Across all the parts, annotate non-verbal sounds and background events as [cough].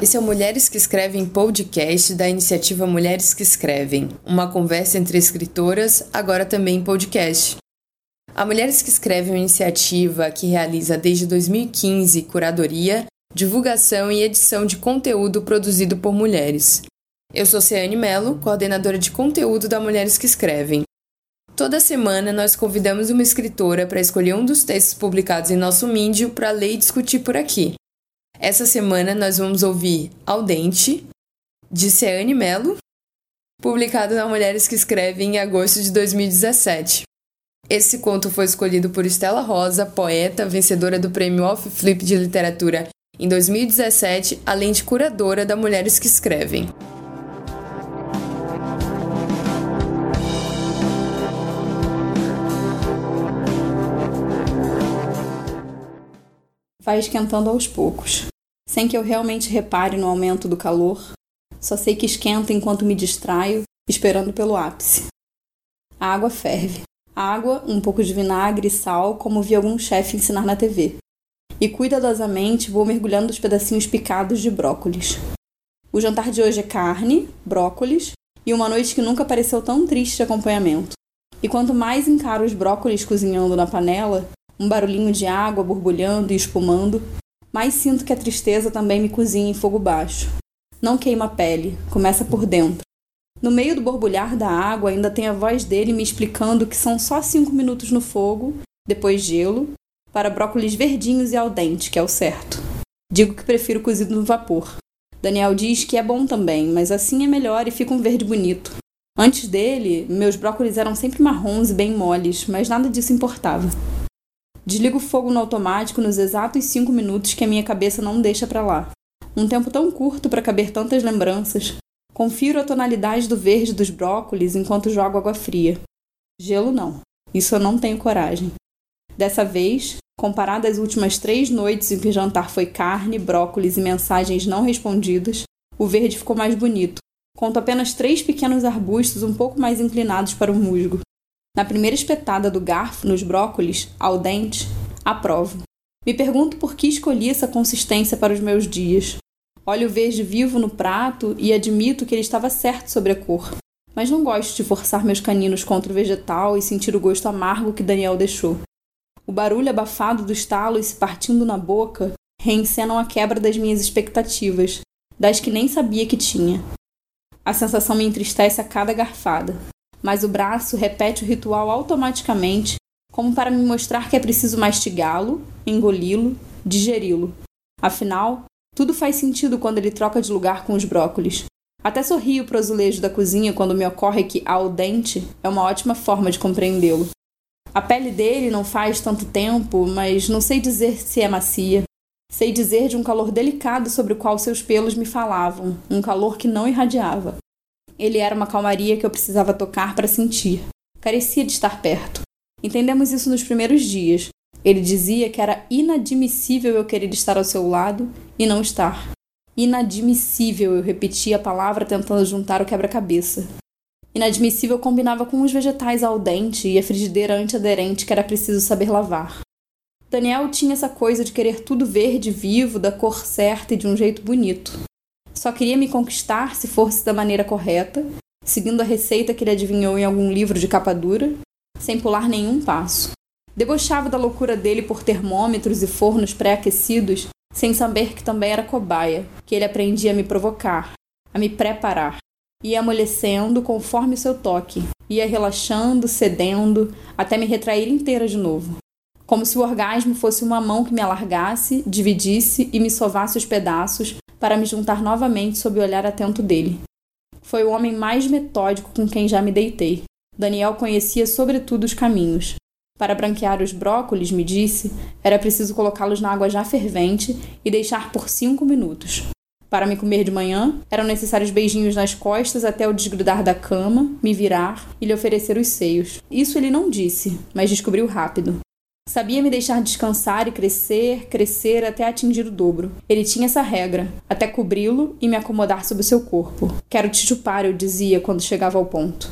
Esse é o Mulheres que Escrevem podcast da iniciativa Mulheres que Escrevem, uma conversa entre escritoras, agora também em podcast. A Mulheres que Escrevem é uma iniciativa que realiza desde 2015 curadoria, divulgação e edição de conteúdo produzido por mulheres. Eu sou Ceane Mello, coordenadora de conteúdo da Mulheres que Escrevem. Toda semana nós convidamos uma escritora para escolher um dos textos publicados em nosso Mídio para ler e discutir por aqui. Essa semana nós vamos ouvir Ao Dente, de Ceane Mello, publicado na Mulheres que Escrevem em agosto de 2017. Esse conto foi escolhido por Estela Rosa, poeta, vencedora do prêmio Off Flip de Literatura em 2017, além de curadora da Mulheres que Escrevem. vai esquentando aos poucos, sem que eu realmente repare no aumento do calor. Só sei que esquenta enquanto me distraio, esperando pelo ápice. A água ferve. Água, um pouco de vinagre e sal, como vi algum chefe ensinar na TV. E cuidadosamente vou mergulhando os pedacinhos picados de brócolis. O jantar de hoje é carne, brócolis e uma noite que nunca pareceu tão triste de acompanhamento. E quanto mais encaro os brócolis cozinhando na panela, um barulhinho de água borbulhando e espumando, mais sinto que a tristeza também me cozinha em fogo baixo. Não queima a pele, começa por dentro. No meio do borbulhar da água ainda tem a voz dele me explicando que são só cinco minutos no fogo, depois gelo, para brócolis verdinhos e al dente, que é o certo. Digo que prefiro cozido no vapor. Daniel diz que é bom também, mas assim é melhor e fica um verde bonito. Antes dele, meus brócolis eram sempre marrons e bem moles, mas nada disso importava. Desligo o fogo no automático nos exatos cinco minutos que a minha cabeça não deixa para lá. Um tempo tão curto para caber tantas lembranças. Confiro a tonalidade do verde dos brócolis enquanto jogo água fria. Gelo não. Isso eu não tenho coragem. Dessa vez, comparado às últimas três noites em que o jantar foi carne, brócolis e mensagens não respondidas, o verde ficou mais bonito. Conto apenas três pequenos arbustos um pouco mais inclinados para o musgo. Na primeira espetada do garfo nos brócolis, ao dente, aprovo. Me pergunto por que escolhi essa consistência para os meus dias. Olho o verde vivo no prato e admito que ele estava certo sobre a cor. Mas não gosto de forçar meus caninos contra o vegetal e sentir o gosto amargo que Daniel deixou. O barulho abafado dos talos se partindo na boca reencenam a quebra das minhas expectativas, das que nem sabia que tinha. A sensação me entristece a cada garfada mas o braço repete o ritual automaticamente, como para me mostrar que é preciso mastigá-lo, engoli-lo, digeri-lo. Afinal, tudo faz sentido quando ele troca de lugar com os brócolis. Até sorrio para o azulejo da cozinha quando me ocorre que ao dente é uma ótima forma de compreendê-lo. A pele dele não faz tanto tempo, mas não sei dizer se é macia. Sei dizer de um calor delicado sobre o qual seus pelos me falavam, um calor que não irradiava. Ele era uma calmaria que eu precisava tocar para sentir. Carecia de estar perto. Entendemos isso nos primeiros dias. Ele dizia que era inadmissível eu querer estar ao seu lado e não estar. Inadmissível, eu repetia a palavra tentando juntar o quebra-cabeça. Inadmissível combinava com os vegetais al dente e a frigideira antiaderente que era preciso saber lavar. Daniel tinha essa coisa de querer tudo verde, vivo, da cor certa e de um jeito bonito. Só queria me conquistar se fosse da maneira correta, seguindo a receita que ele adivinhou em algum livro de capa dura, sem pular nenhum passo. Debochava da loucura dele por termômetros e fornos pré-aquecidos, sem saber que também era cobaia, que ele aprendia a me provocar, a me preparar. Ia amolecendo conforme seu toque, ia relaxando, cedendo, até me retrair inteira de novo. Como se o orgasmo fosse uma mão que me alargasse, dividisse e me sovasse os pedaços, para me juntar novamente sob o olhar atento dele. Foi o homem mais metódico com quem já me deitei. Daniel conhecia sobretudo os caminhos. Para branquear os brócolis, me disse, era preciso colocá-los na água já fervente e deixar por cinco minutos. Para me comer de manhã, eram necessários beijinhos nas costas até o desgrudar da cama, me virar e lhe oferecer os seios. Isso ele não disse, mas descobriu rápido. Sabia me deixar descansar e crescer, crescer até atingir o dobro. Ele tinha essa regra, até cobri-lo e me acomodar sob o seu corpo. Quero te chupar, eu dizia quando chegava ao ponto.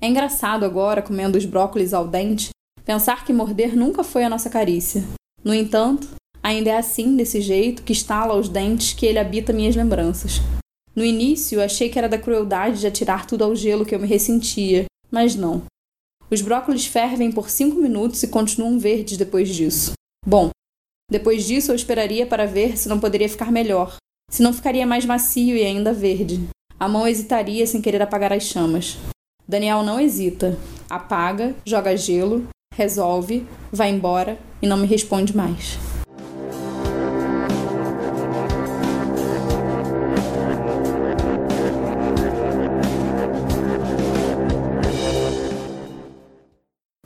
É engraçado agora, comendo os brócolis ao dente, pensar que morder nunca foi a nossa carícia. No entanto, Ainda é assim, desse jeito, que estala aos dentes que ele habita minhas lembranças. No início, achei que era da crueldade de atirar tudo ao gelo que eu me ressentia, mas não. Os brócolis fervem por cinco minutos e continuam verdes depois disso. Bom, depois disso eu esperaria para ver se não poderia ficar melhor, se não ficaria mais macio e ainda verde. A mão hesitaria sem querer apagar as chamas. Daniel não hesita. Apaga, joga gelo, resolve, vai embora e não me responde mais.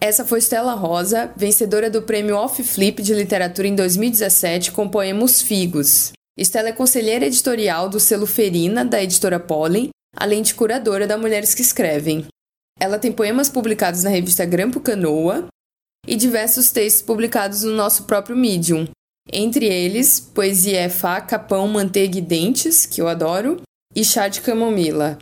Essa foi Stella Rosa, vencedora do prêmio Off Flip de Literatura em 2017 com poemas Figos. Stella é conselheira editorial do selo Ferina, da editora Pollen, além de curadora da Mulheres que Escrevem. Ela tem poemas publicados na revista Grampo Canoa e diversos textos publicados no nosso próprio Medium. Entre eles, poesia é faca, pão, manteiga e dentes, que eu adoro, e chá de camomila.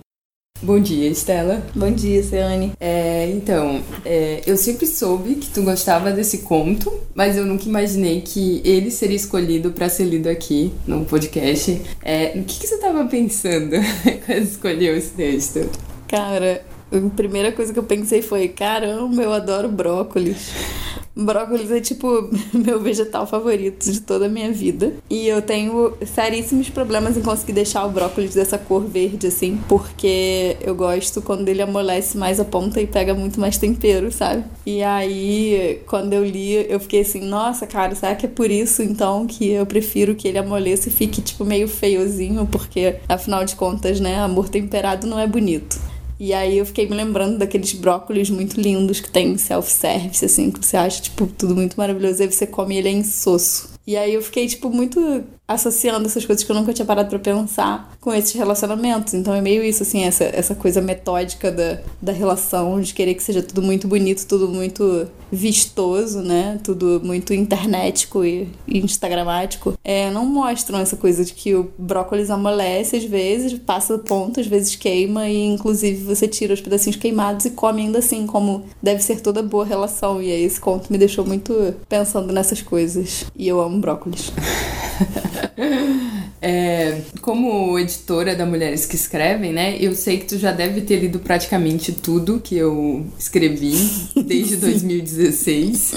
Bom dia, Estela. Bom dia, Ciane. É, então, é, eu sempre soube que tu gostava desse conto, mas eu nunca imaginei que ele seria escolhido para ser lido aqui no podcast. É, o que, que você estava pensando [laughs] quando escolheu esse texto? Cara, a primeira coisa que eu pensei foi: caramba, eu adoro brócolis. Brócolis é tipo [laughs] meu vegetal favorito de toda a minha vida. E eu tenho seríssimos problemas em conseguir deixar o brócolis dessa cor verde, assim, porque eu gosto quando ele amolece mais a ponta e pega muito mais tempero, sabe? E aí, quando eu li, eu fiquei assim, nossa, cara, será que é por isso então que eu prefiro que ele amoleça e fique, tipo, meio feiozinho? Porque, afinal de contas, né, amor temperado não é bonito. E aí eu fiquei me lembrando daqueles brócolis muito lindos que tem self-service, assim, que você acha, tipo, tudo muito maravilhoso. E aí você come ele é insosso. E aí eu fiquei, tipo, muito associando essas coisas que eu nunca tinha parado para pensar com esses relacionamentos. Então é meio isso, assim, essa, essa coisa metódica da, da relação, de querer que seja tudo muito bonito, tudo muito vistoso, né? Tudo muito internetico e, e instagramático. É, não mostram essa coisa de que o brócolis amolece às vezes, passa ponto, às vezes queima e inclusive você tira os pedacinhos queimados e come ainda assim, como deve ser toda boa relação. E aí esse conto me deixou muito pensando nessas coisas. E eu amo brócolis. [laughs] [laughs] é, como editora da Mulheres que Escrevem, né? Eu sei que tu já deve ter lido praticamente tudo que eu escrevi desde [laughs] 2016.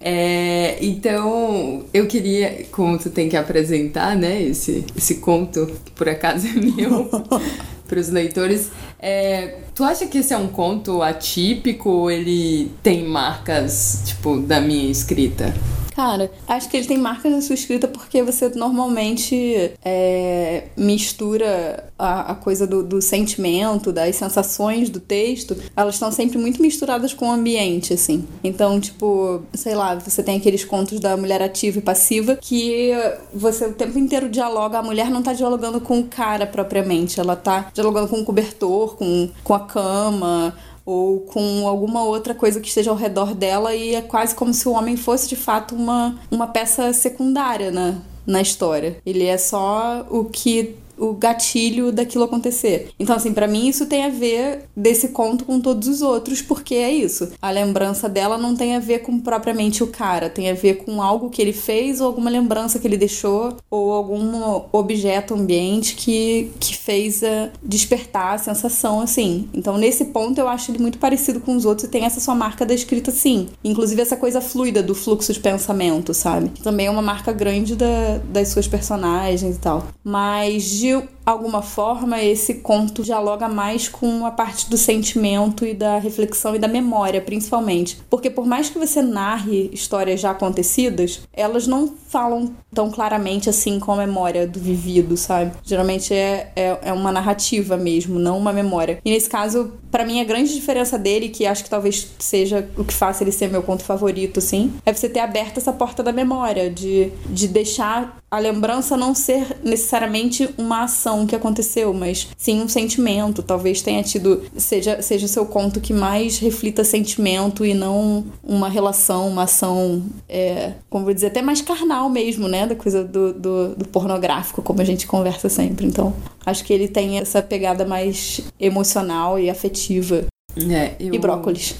É, então, eu queria, como tu tem que apresentar, né, esse, esse conto, que por acaso é meu, [laughs] para os leitores, é, tu acha que esse é um conto atípico ou ele tem marcas, tipo, da minha escrita? Cara, acho que ele tem marcas na sua escrita porque você normalmente é, mistura a, a coisa do, do, sentimento, das sensações do texto, elas estão sempre muito misturadas com o ambiente, assim. Então, tipo, sei lá, você tem aqueles contos da mulher ativa e passiva que você o tempo inteiro dialoga, a mulher não tá dialogando com o cara propriamente, ela tá dialogando com o cobertor, com, com a cama ou com alguma outra coisa que esteja ao redor dela e é quase como se o homem fosse de fato uma, uma peça secundária na, na história. Ele é só o que o gatilho daquilo acontecer. Então, assim, para mim isso tem a ver desse conto com todos os outros, porque é isso. A lembrança dela não tem a ver com propriamente o cara, tem a ver com algo que ele fez ou alguma lembrança que ele deixou ou algum objeto ambiente que, que fez uh, despertar a sensação, assim. Então, nesse ponto, eu acho ele muito parecido com os outros e tem essa sua marca da escrita, sim. Inclusive, essa coisa fluida do fluxo de pensamento, sabe? Também é uma marca grande da, das suas personagens e tal. Mas de alguma forma, esse conto dialoga mais com a parte do sentimento e da reflexão e da memória, principalmente. Porque por mais que você narre histórias já acontecidas, elas não falam tão claramente assim com a memória do vivido, sabe? Geralmente é, é, é uma narrativa mesmo, não uma memória. E nesse caso, para mim, a grande diferença dele, que acho que talvez seja o que faça ele ser meu conto favorito, assim, é você ter aberto essa porta da memória, de, de deixar a lembrança não ser necessariamente uma ação que aconteceu, mas sim um sentimento. Talvez tenha tido. Seja, seja seu conto que mais reflita sentimento e não uma relação, uma ação, é, como vou dizer, até mais carnal mesmo, né? Da coisa do, do, do pornográfico, como a gente conversa sempre. Então, acho que ele tem essa pegada mais emocional e afetiva. É, eu... E brócolis.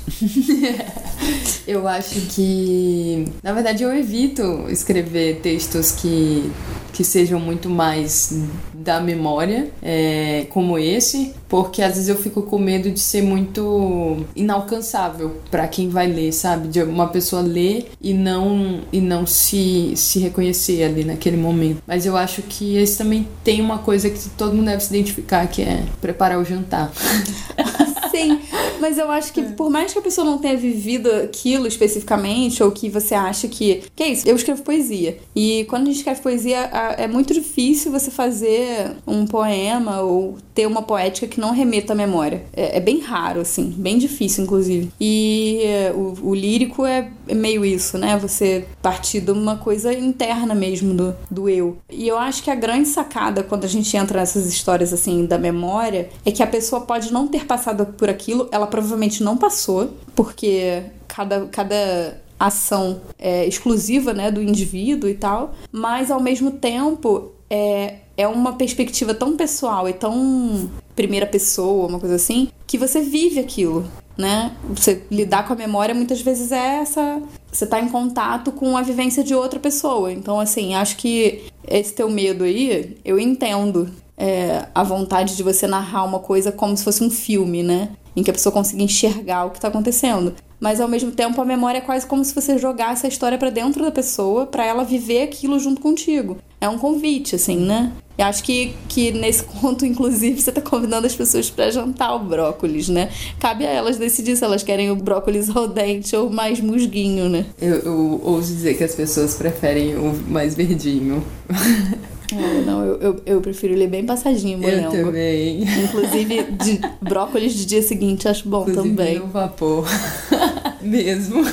[laughs] eu acho que, na verdade, eu evito escrever textos que que sejam muito mais da memória, é, como esse, porque às vezes eu fico com medo de ser muito inalcançável para quem vai ler, sabe? De uma pessoa ler e não e não se, se reconhecer ali naquele momento. Mas eu acho que esse também tem uma coisa que todo mundo deve se identificar, que é preparar o jantar. [laughs] Sim, mas eu acho que por mais que a pessoa não tenha vivido aquilo especificamente, ou que você acha que. Que é isso, eu escrevo poesia. E quando a gente escreve poesia, é muito difícil você fazer um poema ou ter uma poética que não remeta à memória. É, é bem raro, assim, bem difícil, inclusive. E o, o lírico é, é meio isso, né? Você partir de uma coisa interna mesmo do, do eu. E eu acho que a grande sacada quando a gente entra nessas histórias assim da memória é que a pessoa pode não ter passado por aquilo, ela provavelmente não passou, porque cada, cada ação é exclusiva né, do indivíduo e tal, mas ao mesmo tempo é, é uma perspectiva tão pessoal e tão primeira pessoa, uma coisa assim, que você vive aquilo, né? Você lidar com a memória muitas vezes é essa. Você tá em contato com a vivência de outra pessoa. Então, assim, acho que esse teu medo aí, eu entendo é, a vontade de você narrar uma coisa como se fosse um filme, né? Em que a pessoa consiga enxergar o que está acontecendo. Mas ao mesmo tempo a memória é quase como se você jogasse a história para dentro da pessoa para ela viver aquilo junto contigo. É um convite, assim, né? Eu acho que, que nesse [laughs] conto, inclusive, você está convidando as pessoas para jantar o brócolis, né? Cabe a elas decidir se elas querem o brócolis [laughs] ao dente ou mais musguinho, né? Eu, eu ouso dizer que as pessoas preferem o mais verdinho. [laughs] Não, eu, eu, eu, prefiro ele bem passadinho, morango. Eu também. Inclusive, de brócolis de dia seguinte, acho bom Inclusive também. no vapor. [laughs] Mesmo.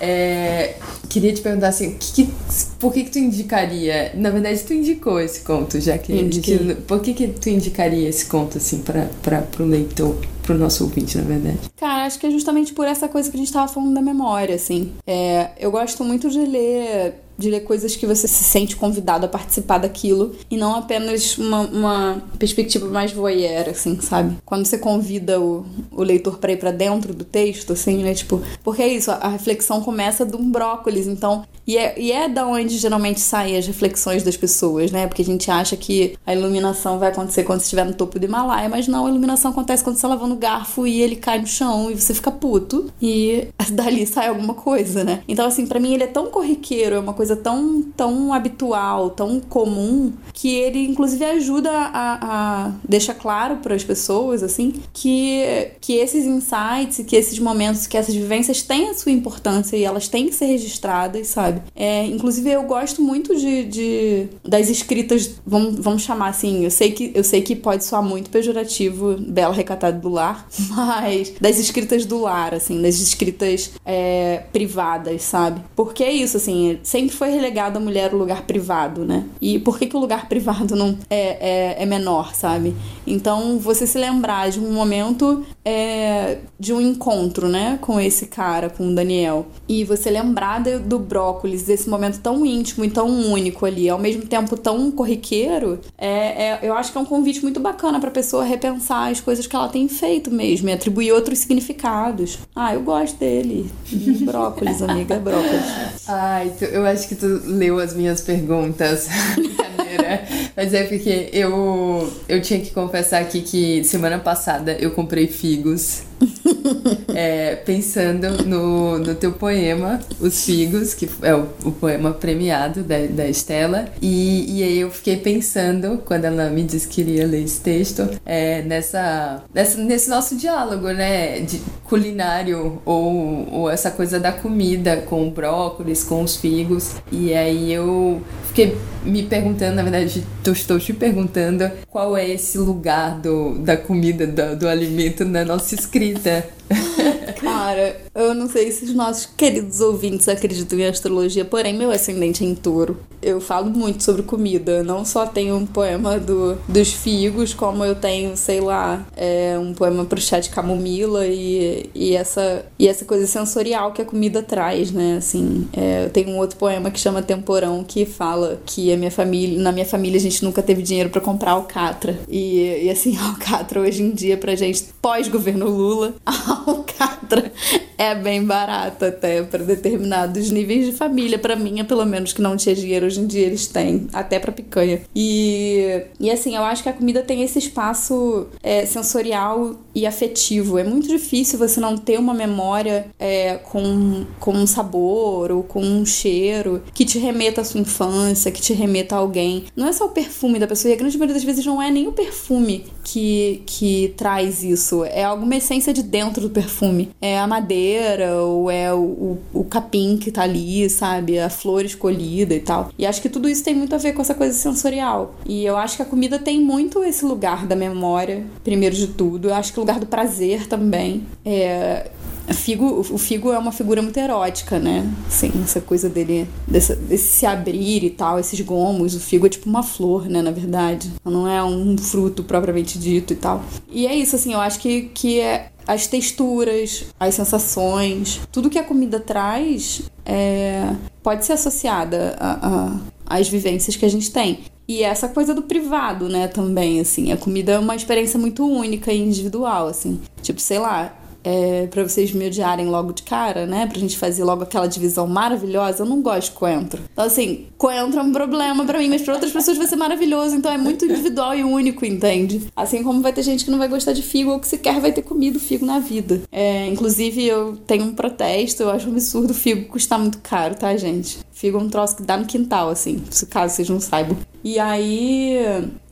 É, queria te perguntar assim, que que, por que que tu indicaria? Na verdade, tu indicou esse conto, já que Indiquei. por que que tu indicaria esse conto assim para pro leitor, pro nosso ouvinte, na verdade? Cara, acho que é justamente por essa coisa que a gente tava falando da memória, assim. É, eu gosto muito de ler de ler coisas que você se sente convidado a participar daquilo e não apenas uma, uma perspectiva mais voyeur, assim, sabe? Quando você convida o, o leitor para ir para dentro do texto, assim, né? Tipo, porque é isso, a, reflexão começa de um brócolis, então. E é, e é da onde geralmente saem as reflexões das pessoas, né? Porque a gente acha que a iluminação vai acontecer quando você estiver no topo do Himalaia, mas não, a iluminação acontece quando você tá lavando o garfo e ele cai no chão e você fica puto e [laughs] dali sai alguma coisa, né? Então, assim, para mim ele é tão corriqueiro, é uma coisa tão, tão habitual, tão comum, que ele inclusive ajuda a, a deixar claro para as pessoas, assim, que, que esses insights, que esses momentos, que essas vivências têm a sua importância e elas têm que ser registradas, sabe? É, inclusive, eu gosto muito de, de das escritas, vamos, vamos chamar assim, eu sei, que, eu sei que pode soar muito pejorativo, bela recatada do lar, [laughs] mas das escritas do lar, assim, das escritas é, privadas, sabe? Porque é isso, assim, sempre foi relegado a mulher o lugar privado, né? E por que, que o lugar [laughs] privado não é, é, é menor, sabe? Então, você se lembrar de um momento é, de um encontro, né, com esse cara, com o Daniel, e você lembrar de, do brócolis, desse momento tão íntimo e tão único ali, ao mesmo tempo tão corriqueiro, é, é eu acho que é um convite muito bacana pra pessoa repensar as coisas que ela tem feito mesmo e atribuir outros significados. Ah, eu gosto dele. brócolis, [laughs] amiga, brócolis. Ai, tu, eu acho que tu leu as minhas perguntas. [laughs] Brincadeira. Mas é porque eu, eu tinha que confessar aqui que semana passada eu comprei figos. [laughs] é, pensando no, no teu poema, Os Figos, que é o, o poema premiado da, da Estela. E, e aí eu fiquei pensando, quando ela me disse que iria ler esse texto, é, nessa, nessa, nesse nosso diálogo, né? De culinário ou, ou essa coisa da comida com o brócolis, com os figos. E aí eu fiquei me perguntando, na verdade, estou te perguntando qual é esse lugar do, da comida, do, do alimento na nossa escrita escrita. Eu não sei se os nossos queridos ouvintes acreditam em astrologia, porém, meu ascendente é em touro. Eu falo muito sobre comida. Não só tenho um poema do, dos figos, como eu tenho, sei lá, é, um poema pro chá de camomila e, e, essa, e essa coisa sensorial que a comida traz, né? Assim, é, eu tenho um outro poema que chama Temporão, que fala que a minha família, na minha família a gente nunca teve dinheiro para comprar alcatra. E, e assim, [laughs] alcatra hoje em dia pra gente, pós-governo Lula, a [laughs] alcatra é bem barato até para determinados níveis de família. Para é pelo menos que não tinha dinheiro, hoje em dia eles têm, até para picanha. E, e assim, eu acho que a comida tem esse espaço é, sensorial e afetivo. É muito difícil você não ter uma memória é, com, com um sabor ou com um cheiro que te remeta à sua infância, que te remeta a alguém. Não é só o perfume da pessoa, e a grande maioria das vezes não é nem o perfume que, que traz isso, é alguma essência de dentro do perfume. É a madeira, ou é o, o, o capim que tá ali, sabe? A flor escolhida e tal. E acho que tudo isso tem muito a ver com essa coisa sensorial. E eu acho que a comida tem muito esse lugar da memória, primeiro de tudo. Eu acho que lugar do prazer também. É, Figo, o Figo é uma figura muito erótica, né? Assim, essa coisa dele, desse, desse, se abrir e tal, esses gomos. O Figo é tipo uma flor, né? Na verdade. Não é um fruto propriamente dito e tal. E é isso, assim, eu acho que, que é as texturas, as sensações, tudo que a comida traz é, pode ser associada às vivências que a gente tem. E essa coisa do privado, né, também, assim. A comida é uma experiência muito única e individual, assim. Tipo, sei lá, é, para vocês me odiarem logo de cara, né? Pra gente fazer logo aquela divisão maravilhosa, eu não gosto de coentro. Então, assim, coentro é um problema para mim, mas para outras pessoas vai ser maravilhoso. Então é muito individual e único, entende? Assim como vai ter gente que não vai gostar de figo ou que sequer vai ter comido figo na vida. É, inclusive, eu tenho um protesto, eu acho um absurdo o figo custar muito caro, tá, gente? Figo é um troço que dá no quintal, assim, caso vocês não saibam. E aí,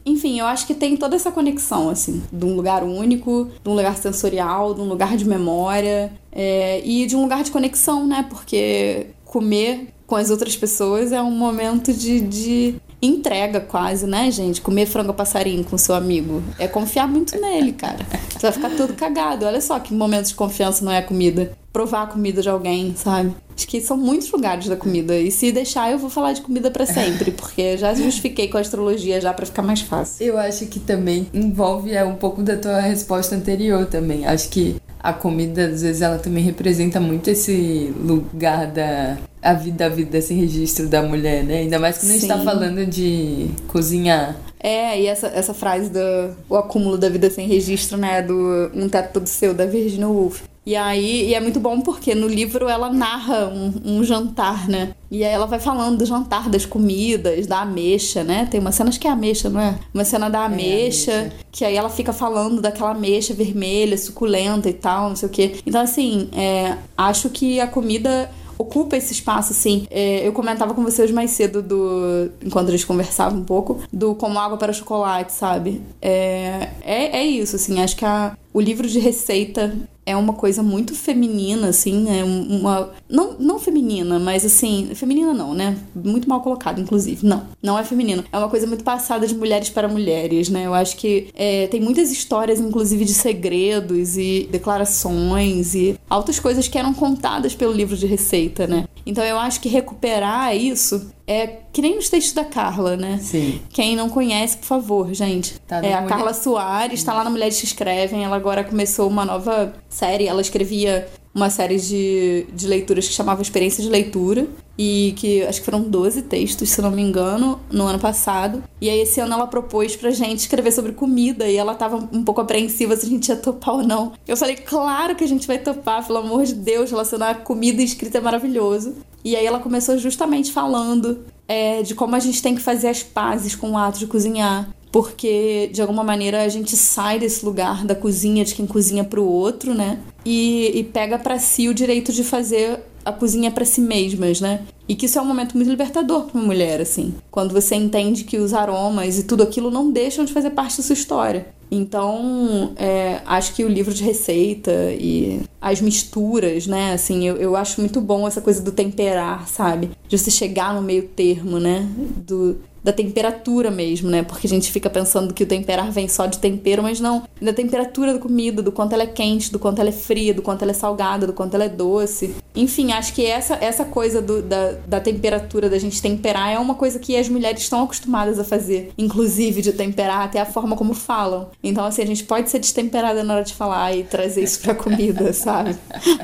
enfim, eu acho que tem toda essa conexão, assim, de um lugar único, de um lugar sensorial, de um lugar de memória é, e de um lugar de conexão, né? Porque comer com as outras pessoas é um momento de, de entrega quase, né, gente? Comer frango passarinho com seu amigo é confiar muito nele, cara. Você vai ficar todo cagado. Olha só que momento de confiança não é comida. Provar a comida de alguém, sabe? Acho que são muitos lugares da comida. E se deixar, eu vou falar de comida para sempre, [laughs] porque já justifiquei com a astrologia já para ficar mais fácil. Eu acho que também envolve é, um pouco da tua resposta anterior também. Acho que a comida, às vezes, ela também representa muito esse lugar da a vida, a vida sem registro da mulher, né? Ainda mais que não está falando de cozinhar. É, e essa, essa frase do o acúmulo da vida sem registro, né? Do Um Teto Todo Seu, da Virginia Woolf. E aí, e é muito bom porque no livro ela narra um, um, jantar, né? E aí ela vai falando do jantar, das comidas, da ameixa, né? Tem uma cena, acho que é ameixa, não é? Uma cena da ameixa, é ameixa, que aí ela fica falando daquela ameixa vermelha, suculenta e tal, não sei o quê. Então, assim, é, acho que a comida ocupa esse espaço, assim. É, eu comentava com você hoje mais cedo do. Enquanto a gente conversava um pouco, do como água para chocolate, sabe? É, é, é isso, assim. Acho que a, o livro de receita é uma coisa muito feminina, assim, é uma. Não, não feminina, mas assim. Feminina não, né? Muito mal colocado, inclusive. Não, não é feminino. É uma coisa muito passada de mulheres para mulheres, né? Eu acho que é, tem muitas histórias, inclusive, de segredos e declarações e altas coisas que eram contadas pelo livro de receita, né? Então eu acho que recuperar isso é que nem nos textos da Carla, né? Sim. Quem não conhece, por favor, gente. Tá é a mulher... Carla Soares, está lá na Mulheres que Escrevem. Ela agora começou uma nova série. Ela escrevia uma série de, de leituras que chamava Experiência de Leitura. E que acho que foram 12 textos, se não me engano, no ano passado. E aí esse ano ela propôs pra gente escrever sobre comida e ela tava um pouco apreensiva se a gente ia topar ou não. Eu falei, claro que a gente vai topar, pelo amor de Deus, relacionar comida e escrita é maravilhoso. E aí ela começou justamente falando é, de como a gente tem que fazer as pazes com o ato de cozinhar. Porque, de alguma maneira, a gente sai desse lugar da cozinha, de quem cozinha pro outro, né? E, e pega para si o direito de fazer a cozinha para si mesmas, né? E que isso é um momento muito libertador para uma mulher, assim. Quando você entende que os aromas e tudo aquilo não deixam de fazer parte da sua história. Então, é, acho que o livro de receita e as misturas, né? Assim, eu, eu acho muito bom essa coisa do temperar, sabe? De você chegar no meio termo, né? Do, da temperatura mesmo, né? Porque a gente fica pensando que o temperar vem só de tempero, mas não. Da temperatura da comida, do quanto ela é quente, do quanto ela é fria, do quanto ela é salgada, do quanto ela é doce. Enfim, acho que essa, essa coisa do, da, da temperatura, da gente temperar, é uma coisa que as mulheres estão acostumadas a fazer. Inclusive de temperar até a forma como falam. Então, assim, a gente pode ser destemperada na hora de falar e trazer isso pra comida, [laughs] sabe?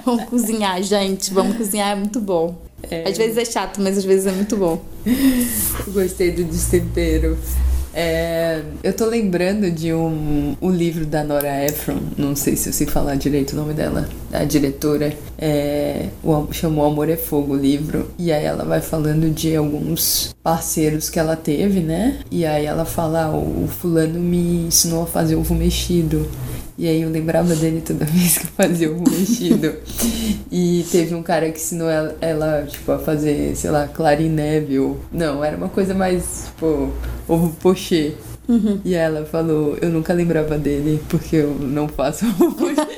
Vamos cozinhar, gente. Vamos cozinhar, é muito bom. É... Às vezes é chato, mas às vezes é muito bom. Gostei do destempero. É, eu tô lembrando de um, um livro da Nora Ephron, não sei se eu sei falar direito o nome dela, a diretora, é, o, chamou Amor é Fogo o livro, e aí ela vai falando de alguns parceiros que ela teve, né? E aí ela fala, ah, o, o fulano me ensinou a fazer ovo mexido. E aí eu lembrava dele toda [laughs] vez que eu fazia ovo mexido. e teve um cara que ensinou ela, ela, tipo, a fazer, sei lá, clarineve ou... Não, era uma coisa mais, tipo, ovo pochê. Uhum. E ela falou, eu nunca lembrava dele porque eu não faço ovo pochê.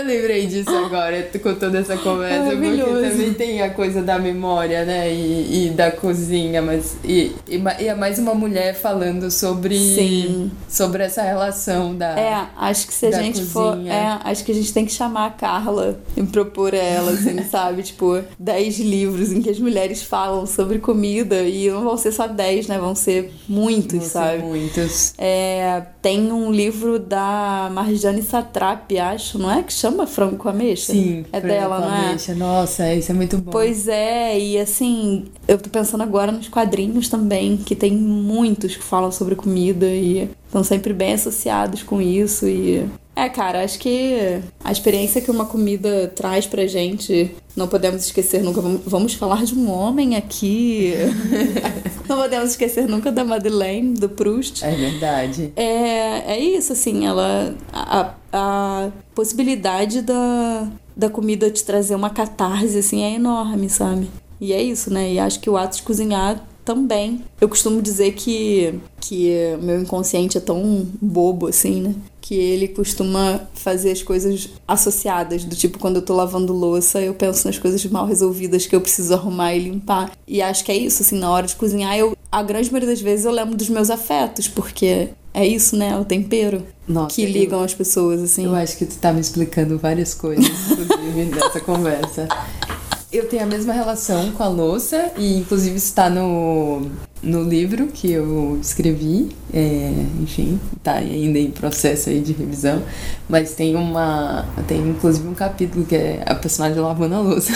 Eu lembrei disso agora, com toda essa conversa, porque também tem a coisa da memória, né? E, e da cozinha, mas. E, e, e, é mais uma mulher falando sobre. Sim. Sobre essa relação da. É, acho que se a gente cozinha. for. É, acho que a gente tem que chamar a Carla e propor ela, assim, [laughs] sabe? Tipo, 10 livros em que as mulheres falam sobre comida e não vão ser só 10, né? Vão ser muitos, vão sabe? Ser muitos. É, tem um livro da Marjane Satrapi, acho, não é? Que chama Frango com Ameixa? Sim, é dela, com é? Ameixa. Nossa, isso é muito bom. Pois é, e assim, eu tô pensando agora nos quadrinhos também, que tem muitos que falam sobre comida e estão sempre bem associados com isso e é, cara, acho que a experiência que uma comida traz pra gente, não podemos esquecer nunca. Vamos falar de um homem aqui. [laughs] não podemos esquecer nunca da Madeleine, do Proust. É verdade. É, é isso, assim, ela. A, a possibilidade da, da comida te trazer uma catarse, assim, é enorme, sabe? E é isso, né? E acho que o ato de cozinhar também. Eu costumo dizer que, que meu inconsciente é tão bobo assim, né? Que ele costuma fazer as coisas associadas, do tipo, quando eu tô lavando louça, eu penso nas coisas mal resolvidas que eu preciso arrumar e limpar. E acho que é isso, assim, na hora de cozinhar, eu, a grande maioria das vezes eu lembro dos meus afetos, porque é isso, né? O tempero Nossa, que ligam eu, as pessoas, assim. Eu acho que tu tá me explicando várias coisas, inclusive, [laughs] nessa conversa. Eu tenho a mesma relação com a louça e inclusive está no, no livro que eu escrevi, é, enfim, está ainda em processo aí de revisão, mas tem uma, tem inclusive um capítulo que é a personagem lavando a louça.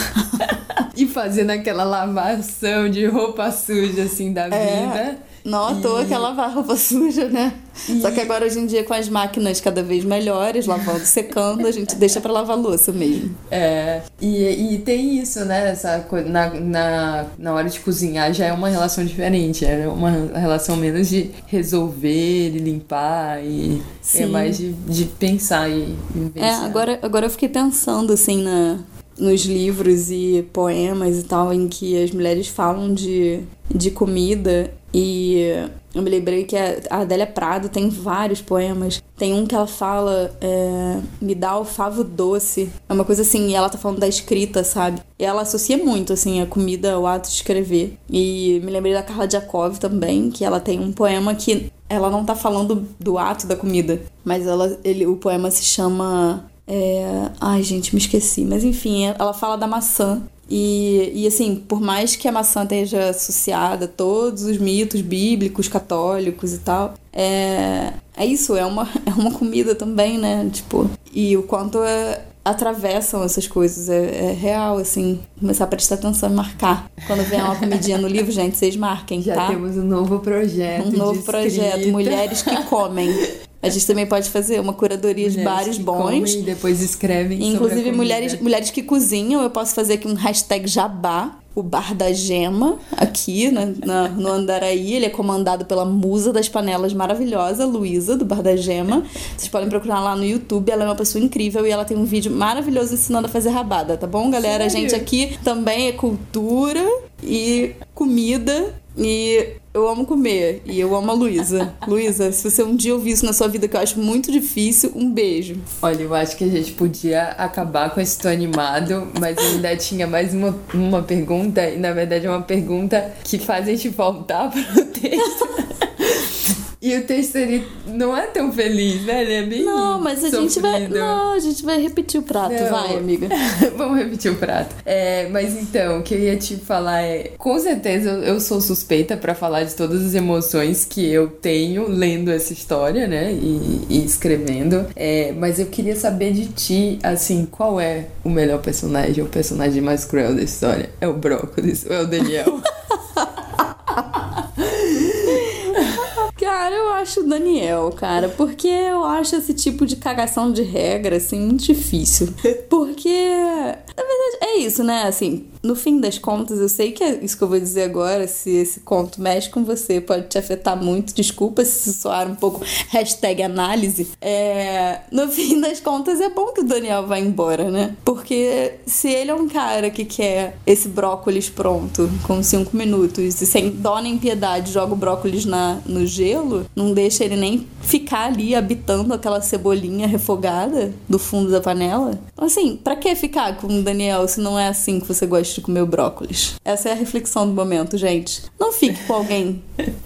[laughs] e fazendo aquela lavação de roupa suja assim da é. vida. Não à toa que é lavar roupa suja, né? E... Só que agora, hoje em dia, com as máquinas cada vez melhores, lavando, secando, a gente deixa para lavar louça mesmo. É. E, e tem isso, né? Essa coisa, na, na, na hora de cozinhar já é uma relação diferente. É uma relação menos de resolver e limpar. E é Sim. é mais de, de pensar e, e É, agora, agora eu fiquei pensando, assim, na nos livros e poemas e tal em que as mulheres falam de, de comida e eu me lembrei que a Adélia Prado tem vários poemas. Tem um que ela fala, é, me dá o favo doce. É uma coisa assim, e ela tá falando da escrita, sabe? E ela associa muito, assim, a comida ao ato de escrever. E me lembrei da Carla Diakov também, que ela tem um poema que ela não tá falando do ato da comida, mas ela, ele, o poema se chama é... Ai, gente, me esqueci. Mas enfim, ela fala da maçã. E, e assim, por mais que a maçã esteja associada a todos os mitos bíblicos, católicos e tal, é, é isso, é uma, [laughs] é uma comida também, né? Tipo, e o quanto é, atravessam essas coisas, é, é, real, assim, começar a prestar atenção e marcar. Quando vem uma comidinha no livro, gente, vocês marquem, Já tá? Já temos um novo projeto. Um novo projeto, Mulheres que Comem. [laughs] A gente também pode fazer uma curadoria mulheres de bares bons. e depois escrevem. Inclusive, mulheres, mulheres que cozinham, eu posso fazer aqui um hashtag jabá o Bar da Gema, aqui na, na, no Andaraí. Ele é comandado pela musa das panelas maravilhosa, Luísa, do Bar da Gema. Vocês podem procurar lá no YouTube. Ela é uma pessoa incrível e ela tem um vídeo maravilhoso ensinando a fazer rabada, tá bom, galera? Sério? A gente aqui também é cultura e comida e eu amo comer. E eu amo a Luísa. [laughs] Luísa, se você um dia ouvir isso na sua vida, que eu acho muito difícil, um beijo. Olha, eu acho que a gente podia acabar com esse tom animado, mas ainda [laughs] tinha mais uma, uma pergunta, e na verdade é uma pergunta que faz a gente voltar [laughs] pro texto. E o texto ele não é tão feliz, né? Ele é bem. Não, mas a sofrido. gente vai. Não, a gente vai repetir o prato, não. vai, amiga. [laughs] Vamos repetir o prato. É, mas então, o que eu ia te falar é. Com certeza eu sou suspeita para falar de todas as emoções que eu tenho lendo essa história, né? E, e escrevendo. É, mas eu queria saber de ti, assim, qual é o melhor personagem, o personagem mais cruel da história? É o Brócolis ou é o Daniel? [laughs] Cara, eu acho o Daniel, cara, porque eu acho esse tipo de cagação de regra, assim, muito difícil. Porque, na verdade, é isso, né? Assim, no fim das contas, eu sei que é isso que eu vou dizer agora, se esse conto mexe com você, pode te afetar muito. Desculpa se soar um pouco hashtag análise. É, no [laughs] fim das contas, é bom que o Daniel vá embora, né? Porque se ele é um cara que quer esse brócolis pronto, com cinco minutos, e sem dó nem piedade joga o brócolis na, no gelo, não deixa ele nem ficar ali habitando aquela cebolinha refogada do fundo da panela. Então, assim, pra que ficar com o Daniel se não é assim que você gosta de comer brócolis? Essa é a reflexão do momento, gente. Não fique com alguém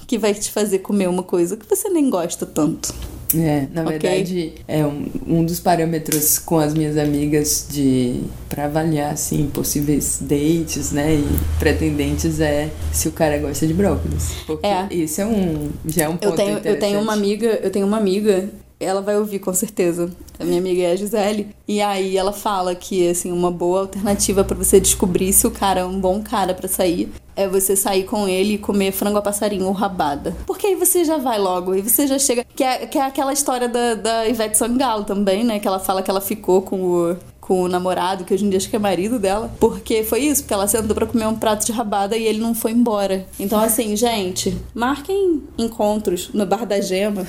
que vai te fazer comer uma coisa que você nem gosta tanto. É, na Ok. verdade, é um, um dos parâmetros com as minhas amigas de para avaliar assim possíveis dates, né, e pretendentes é se o cara gosta de brócolis. Porque É. isso é um já é um ponto Eu tenho, eu tenho uma amiga, eu tenho uma amiga, ela vai ouvir com certeza. A minha amiga é a Gisele. E aí ela fala que assim, uma boa alternativa pra você descobrir se o cara é um bom cara pra sair é você sair com ele e comer frango a passarinho ou rabada. Porque aí você já vai logo, e você já chega. Que é, que é aquela história da, da Ivete Sangalo também, né? Que ela fala que ela ficou com o com o namorado, que hoje em dia acho que é marido dela, porque foi isso, porque ela sentou pra comer um prato de rabada e ele não foi embora. Então, assim, gente, marquem encontros no Bar da Gema.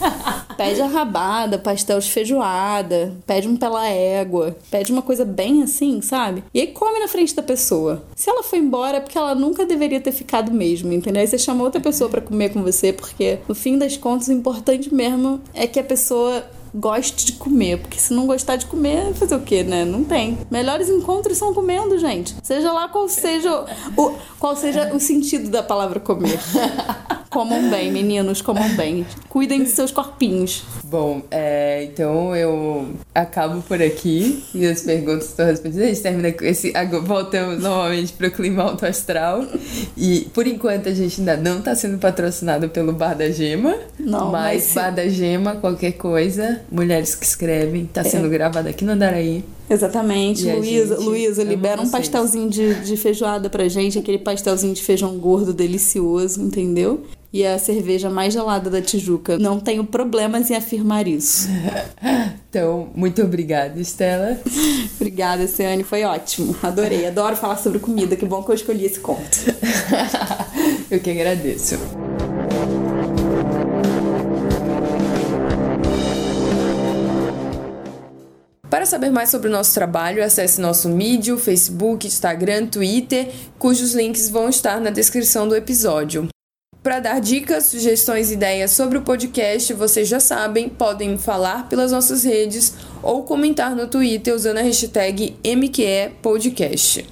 [laughs] Pede a rabada, pastel de feijoada, pede um pela égua, pede uma coisa bem assim, sabe? E aí come na frente da pessoa. Se ela foi embora é porque ela nunca deveria ter ficado mesmo, entendeu? Aí você chamou outra pessoa pra comer com você, porque no fim das contas o importante mesmo é que a pessoa goste de comer, porque se não gostar de comer, fazer o quê, né? Não tem. Melhores encontros são comendo, gente. Seja lá qual seja o, qual seja o sentido da palavra comer. [laughs] Comam bem, meninos, comam bem. Cuidem de seus corpinhos. Bom, é, então eu acabo por aqui e as perguntas estão respondidas. A gente termina com esse. Voltamos novamente para o clima alto astral. E por enquanto a gente ainda não está sendo patrocinado pelo Bar da Gema. Não, mas, mas- Bar da Gema, qualquer coisa, mulheres que escrevem, tá sendo gravado aqui no Andaraí. Exatamente. E Luísa, libera um vocês. pastelzinho de, de feijoada pra gente, aquele pastelzinho de feijão gordo delicioso, entendeu? E a cerveja mais gelada da Tijuca. Não tenho problemas em afirmar isso. [laughs] Então, muito obrigada, Estela. [laughs] Obrigada, Ciane, foi ótimo. Adorei, adoro falar sobre comida. Que bom que eu escolhi esse conto. [laughs] eu que agradeço. Para saber mais sobre o nosso trabalho, acesse nosso Medium, Facebook, Instagram, Twitter, cujos links vão estar na descrição do episódio. Para dar dicas, sugestões e ideias sobre o podcast, vocês já sabem, podem falar pelas nossas redes ou comentar no Twitter usando a hashtag MQEPodcast.